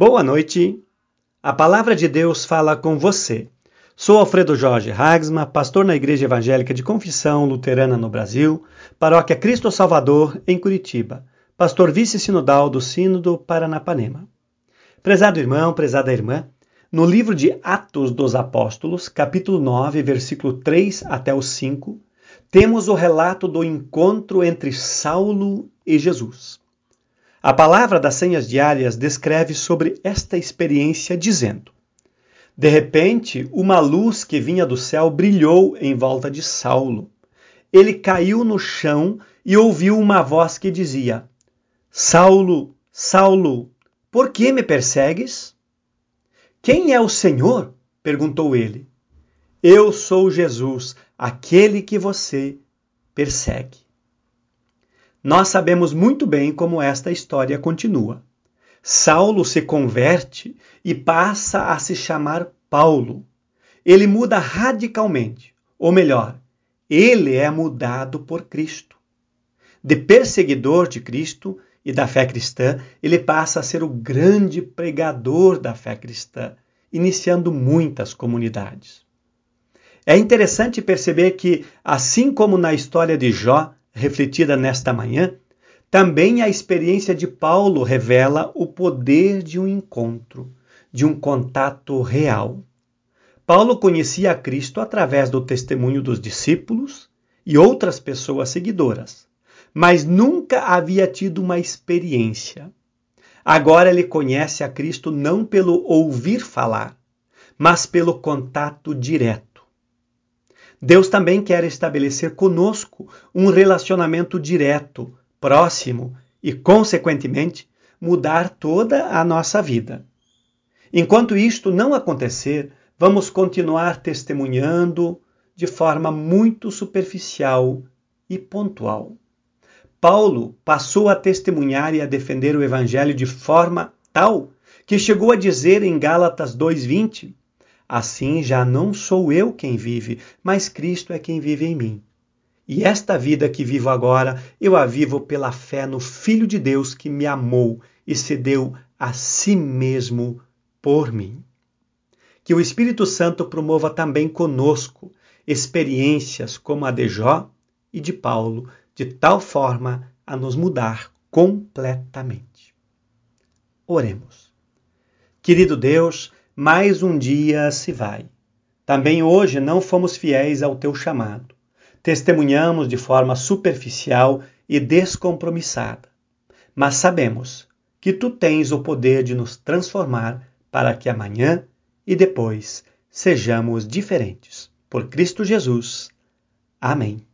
Boa noite. A palavra de Deus fala com você. Sou Alfredo Jorge Hagsma, pastor na Igreja Evangélica de Confissão Luterana no Brasil, Paróquia Cristo Salvador, em Curitiba, pastor vice-sinodal do Sínodo Paranapanema. Prezado irmão, prezada irmã, no livro de Atos dos Apóstolos, capítulo 9, versículo 3 até o 5, temos o relato do encontro entre Saulo e Jesus. A palavra das senhas diárias descreve sobre esta experiência dizendo: De repente, uma luz que vinha do céu brilhou em volta de Saulo. Ele caiu no chão e ouviu uma voz que dizia: Saulo, Saulo, por que me persegues? Quem é o Senhor? perguntou ele. Eu sou Jesus, aquele que você persegue. Nós sabemos muito bem como esta história continua. Saulo se converte e passa a se chamar Paulo. Ele muda radicalmente, ou melhor, ele é mudado por Cristo. De perseguidor de Cristo e da fé cristã, ele passa a ser o grande pregador da fé cristã, iniciando muitas comunidades. É interessante perceber que, assim como na história de Jó, refletida nesta manhã, também a experiência de Paulo revela o poder de um encontro, de um contato real. Paulo conhecia a Cristo através do testemunho dos discípulos e outras pessoas seguidoras, mas nunca havia tido uma experiência. Agora ele conhece a Cristo não pelo ouvir falar, mas pelo contato direto. Deus também quer estabelecer conosco um relacionamento direto, próximo e, consequentemente, mudar toda a nossa vida. Enquanto isto não acontecer, vamos continuar testemunhando de forma muito superficial e pontual. Paulo passou a testemunhar e a defender o evangelho de forma tal que chegou a dizer em Gálatas 2:20: Assim já não sou eu quem vive, mas Cristo é quem vive em mim. E esta vida que vivo agora, eu a vivo pela fé no Filho de Deus que me amou e se deu a si mesmo por mim. Que o Espírito Santo promova também conosco experiências como a de Jó e de Paulo, de tal forma a nos mudar completamente. Oremos. Querido Deus, mais um dia se vai. Também hoje não fomos fiéis ao teu chamado. Testemunhamos de forma superficial e descompromissada. Mas sabemos que tu tens o poder de nos transformar para que amanhã e depois sejamos diferentes. Por Cristo Jesus. Amém.